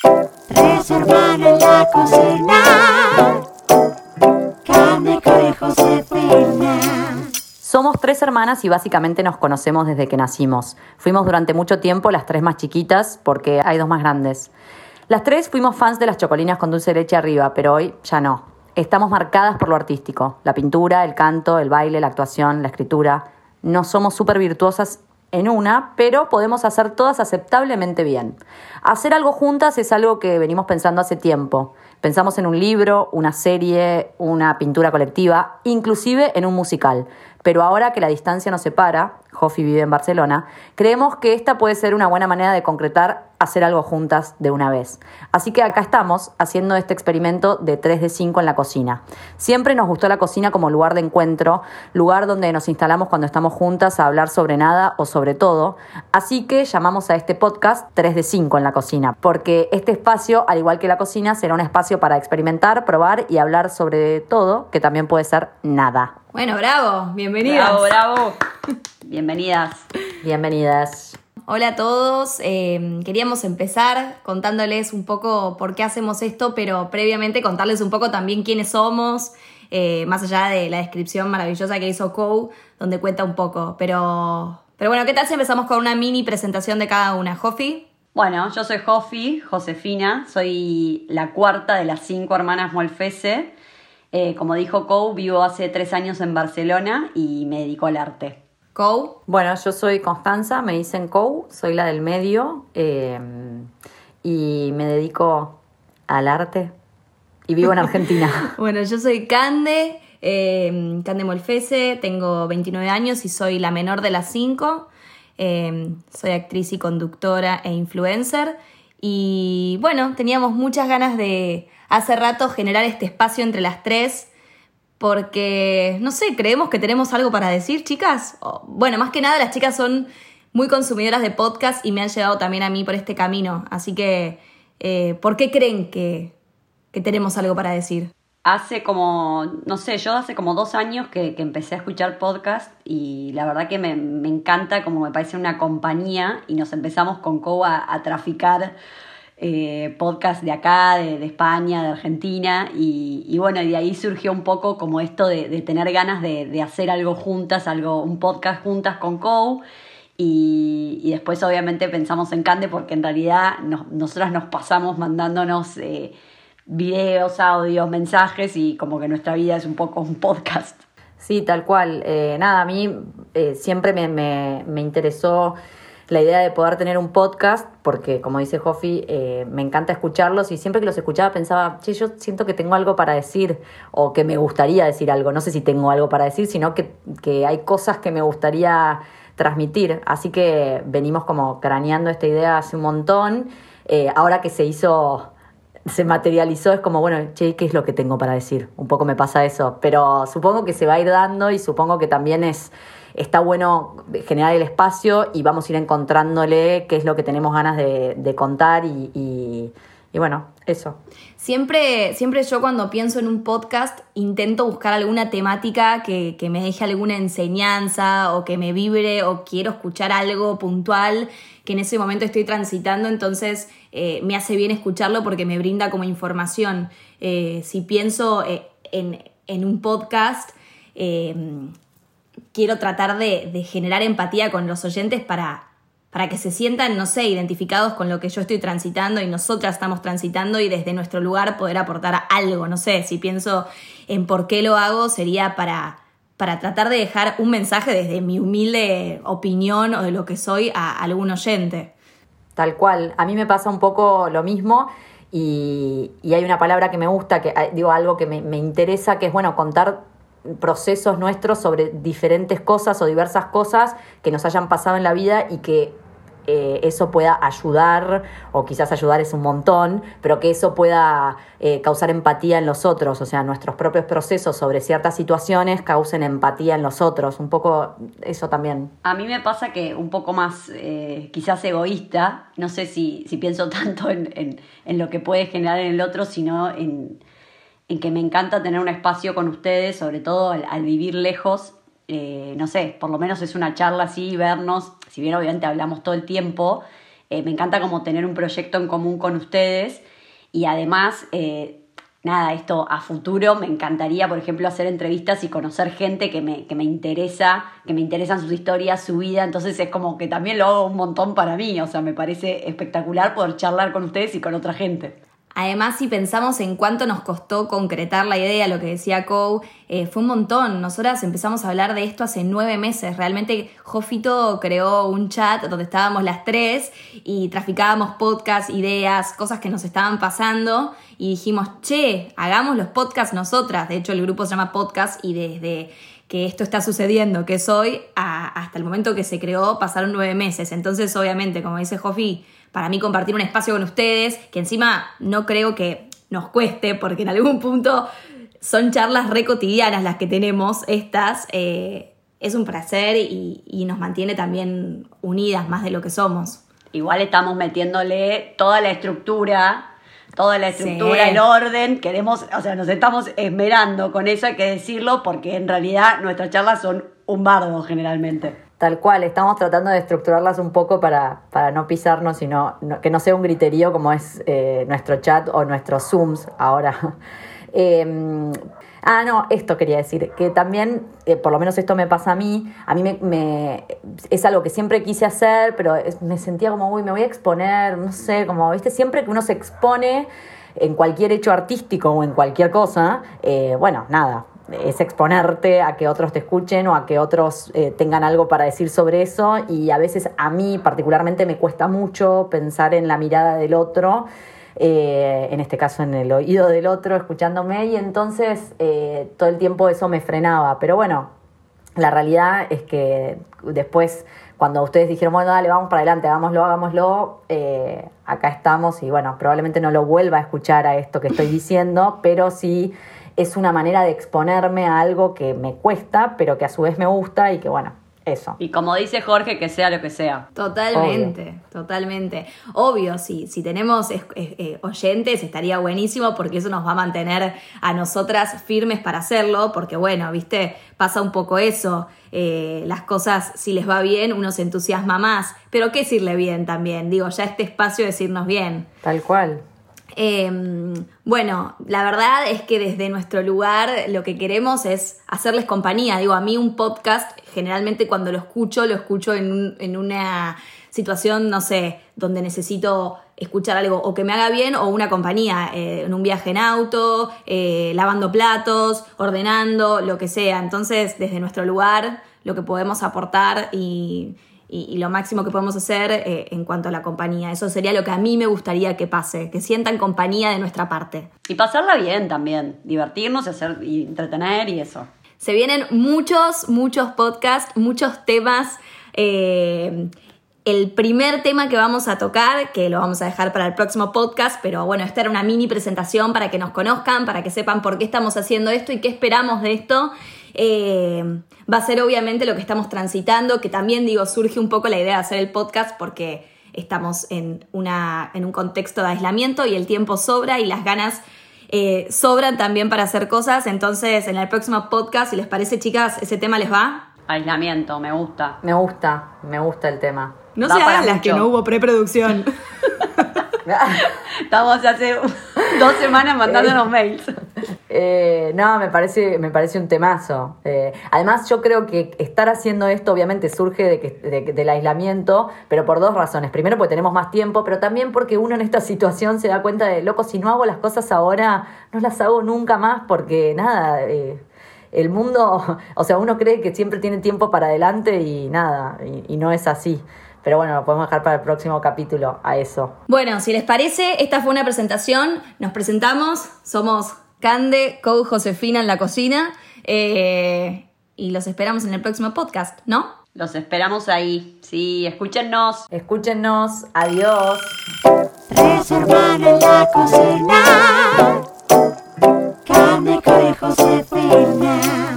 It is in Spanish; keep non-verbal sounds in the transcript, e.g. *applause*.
Tres en la cocina. Caneco y Josefina. Somos tres hermanas y básicamente nos conocemos desde que nacimos. Fuimos durante mucho tiempo las tres más chiquitas porque hay dos más grandes. Las tres fuimos fans de las chocolinas con dulce de leche arriba, pero hoy ya no. Estamos marcadas por lo artístico, la pintura, el canto, el baile, la actuación, la escritura. No somos súper virtuosas en una, pero podemos hacer todas aceptablemente bien. Hacer algo juntas es algo que venimos pensando hace tiempo. Pensamos en un libro, una serie, una pintura colectiva, inclusive en un musical. Pero ahora que la distancia nos separa, Jofi vive en Barcelona, creemos que esta puede ser una buena manera de concretar hacer algo juntas de una vez. Así que acá estamos haciendo este experimento de 3 de 5 en la cocina. Siempre nos gustó la cocina como lugar de encuentro, lugar donde nos instalamos cuando estamos juntas a hablar sobre nada o sobre todo. Así que llamamos a este podcast 3 de 5 en la cocina, porque este espacio, al igual que la cocina, será un espacio para experimentar, probar y hablar sobre todo, que también puede ser nada. Bueno, bravo, bienvenidas. Bravo, bravo. *laughs* Bienvenidas. Bienvenidas. Hola a todos, eh, queríamos empezar contándoles un poco por qué hacemos esto, pero previamente contarles un poco también quiénes somos, eh, más allá de la descripción maravillosa que hizo Kou, donde cuenta un poco. Pero, pero bueno, ¿qué tal si empezamos con una mini presentación de cada una? Jofi. Bueno, yo soy Jofi, Josefina, soy la cuarta de las cinco hermanas Molfese. Eh, como dijo Kou, vivo hace tres años en Barcelona y me dedico al arte. Kou. Bueno, yo soy Constanza, me dicen Kou, soy la del medio eh, y me dedico al arte y vivo en Argentina. *laughs* *laughs* Bueno, yo soy Cande, eh, Cande Molfese, tengo 29 años y soy la menor de las cinco. Eh, soy actriz y conductora e influencer. Y bueno, teníamos muchas ganas de hace rato generar este espacio entre las tres porque, no sé, creemos que tenemos algo para decir, chicas. Bueno, más que nada las chicas son muy consumidoras de podcast y me han llevado también a mí por este camino. Así que, eh, ¿por qué creen que, que tenemos algo para decir? Hace como, no sé, yo hace como dos años que, que empecé a escuchar podcast y la verdad que me, me, encanta, como me parece una compañía y nos empezamos con Kou a, a traficar eh, podcast de acá, de, de, España, de Argentina, y, y, bueno, de ahí surgió un poco como esto de, de tener ganas de, de, hacer algo juntas, algo, un podcast juntas con Kou. Y, y después obviamente pensamos en Cande porque en realidad nos, nosotras nos pasamos mandándonos eh, videos, audios, mensajes y como que nuestra vida es un poco un podcast. Sí, tal cual. Eh, nada, a mí eh, siempre me, me, me interesó la idea de poder tener un podcast, porque como dice Jofi, eh, me encanta escucharlos y siempre que los escuchaba pensaba, che, yo siento que tengo algo para decir o que me gustaría decir algo. No sé si tengo algo para decir, sino que, que hay cosas que me gustaría transmitir. Así que venimos como craneando esta idea hace un montón. Eh, ahora que se hizo se materializó, es como, bueno, che, ¿qué es lo que tengo para decir? Un poco me pasa eso, pero supongo que se va a ir dando y supongo que también es, está bueno generar el espacio y vamos a ir encontrándole qué es lo que tenemos ganas de, contar y, y, y, bueno, eso. Siempre, siempre yo cuando pienso en un podcast intento buscar alguna temática que, que me deje alguna enseñanza o que me vibre o quiero escuchar algo puntual que en ese momento estoy transitando, entonces eh, me hace bien escucharlo porque me brinda como información. Eh, si pienso eh, en, en, un podcast, quiero tratar de, de, generar empatía con los oyentes para, para que se sientan, no sé, identificados con lo que yo estoy transitando y nosotras estamos transitando y desde nuestro lugar poder aportar algo. No sé, si pienso en por qué lo hago, sería para, para tratar de dejar un mensaje desde mi humilde opinión o de lo que soy a algún oyente. Tal cual, a mí me pasa un poco lo mismo y, y hay una palabra que me gusta, que digo algo que me, me interesa, que es bueno contar procesos nuestros sobre diferentes cosas o diversas cosas que nos hayan pasado en la vida y que eh, eso pueda ayudar, o quizás ayudar es un montón, pero que eso pueda eh, causar empatía en los otros, o sea, nuestros propios procesos sobre ciertas situaciones causen empatía en los otros, un poco eso también. A mí me pasa que un poco más eh, quizás egoísta, no sé si, si pienso *laughs* tanto en, en, en, lo que puede generar en el otro, sino en, en que me encanta tener un espacio con ustedes, sobre todo al, vivir lejos. Eh, no sé, por lo menos es una charla así, vernos, si bien obviamente hablamos todo el tiempo, Eh, me encanta como tener un proyecto en común con ustedes y además, eh, nada, esto a futuro me encantaría, por ejemplo, hacer entrevistas y conocer gente que me, que me interesa, que me interesan sus historias, su vida, entonces es como que también lo hago un montón para mí, o sea, me parece espectacular poder charlar con ustedes y con otra gente. Además, si pensamos en cuánto nos costó concretar la idea, lo que decía Kou, eh, fue un montón. Nosotras empezamos a hablar de esto hace nueve meses. Realmente Jofito creó un chat donde estábamos las tres y traficábamos podcasts, ideas, cosas que nos estaban pasando y dijimos, che, hagamos los podcasts nosotras. De hecho, el grupo se llama Podcast y desde que esto está sucediendo, que es hoy, hasta el momento que se creó, pasaron nueve meses. Entonces, obviamente, como dice Jofi, para mí compartir un espacio con ustedes, que encima no creo que nos cueste, porque en algún punto son charlas re cotidianas las que tenemos, estas, eh, es un placer y, nos mantiene también unidas más de lo que somos. Igual estamos metiéndole toda la estructura, toda la estructura, el orden, queremos, o sea, nos estamos esmerando con eso, hay que decirlo, porque en realidad nuestras charlas son un bardo generalmente. Tal cual, estamos tratando de estructurarlas un poco para, para no pisarnos, y que no sea un griterío como es eh, nuestro chat o nuestros Zooms ahora. *laughs* Em, ah, no, esto quería decir, que también, eh, por lo menos esto me pasa a mí, a mí me, es algo que siempre quise hacer, pero me sentía como, uy, me voy a exponer, no sé, como, viste, siempre que uno se expone en cualquier hecho artístico o en cualquier cosa, eh, bueno, nada, es exponerte a que otros te escuchen o a que otros eh, tengan algo para decir sobre eso. Y a veces a mí particularmente me cuesta mucho pensar en la mirada del otro, eh, en este caso en el oído del otro escuchándome. Y entonces eh, todo el tiempo eso me frenaba, pero bueno, la realidad es que después cuando ustedes dijeron, bueno, dale, vamos para adelante, hagámoslo, hagámoslo, acá estamos y bueno, probablemente no lo vuelva a escuchar a esto que estoy diciendo, pero sí es una manera de exponerme a algo que me cuesta, pero que a su vez me gusta y que bueno, eso. Y como dice Jorge, que sea lo que sea. Totalmente, totalmente. Obvio, sí, si tenemos eh, oyentes estaría buenísimo porque eso nos va a mantener a nosotras firmes para hacerlo, porque bueno, viste, pasa un poco eso. Eh, las cosas, si les va bien, uno se entusiasma más. Pero ¿qué decirle bien también? Digo, ya este espacio de decirnos bien. Tal cual. Em, bueno, la verdad es que desde nuestro lugar lo que queremos es hacerles compañía. Digo, a mí un podcast, generalmente cuando lo escucho, lo escucho en, una situación, no sé, donde necesito escuchar algo o que me haga bien o una compañía, eh, en un viaje en auto, eh, lavando platos, ordenando, lo que sea. Entonces, desde nuestro lugar, lo que podemos aportar y, y, lo máximo que podemos hacer eh, en cuanto a la compañía. Eso sería lo que a mí me gustaría que pase, que sientan compañía de nuestra parte. Y pasarla bien también, divertirnos y, hacer, y entretener y eso. Se vienen muchos, muchos podcasts, muchos temas. Eh, el primer tema que vamos a tocar, que lo vamos a dejar para el próximo podcast, pero bueno, esta era una mini presentación para que nos conozcan, para que sepan por qué estamos haciendo esto y qué esperamos de esto. Eh, va a ser obviamente lo que estamos transitando, que también digo, surge un poco la idea de hacer el podcast porque estamos en, una, en un contexto de aislamiento y el tiempo sobra y las ganas eh, sobran también para hacer cosas. Entonces, en el próximo podcast, si les parece, chicas, ese tema les va. Aislamiento, me gusta. Me gusta, me gusta el tema. No se hagan las que no hubo preproducción. *laughs* Estamos hace dos semanas mandándonos mails. Eh, no, me parece, me parece un temazo. Eh, además, yo creo que estar haciendo esto obviamente surge de que, del aislamiento, pero por dos razones. Primero, porque tenemos más tiempo, pero también porque uno en esta *laughs* situación se da cuenta de, loco, si no hago las cosas ahora, no las hago nunca más porque nada. Eh, el mundo, *laughs* o sea, uno cree que siempre tiene tiempo para adelante y nada, y no es así. Pero bueno, lo podemos dejar para el próximo capítulo a eso. Bueno, si les parece, esta fue una presentación. Nos presentamos, somos Cande, Cow Josefina en la cocina. Eh, y los esperamos en el próximo podcast, ¿no? Los esperamos ahí. Sí, Escúchenos, Escúchennos. Adiós. En la cocina. Josefina.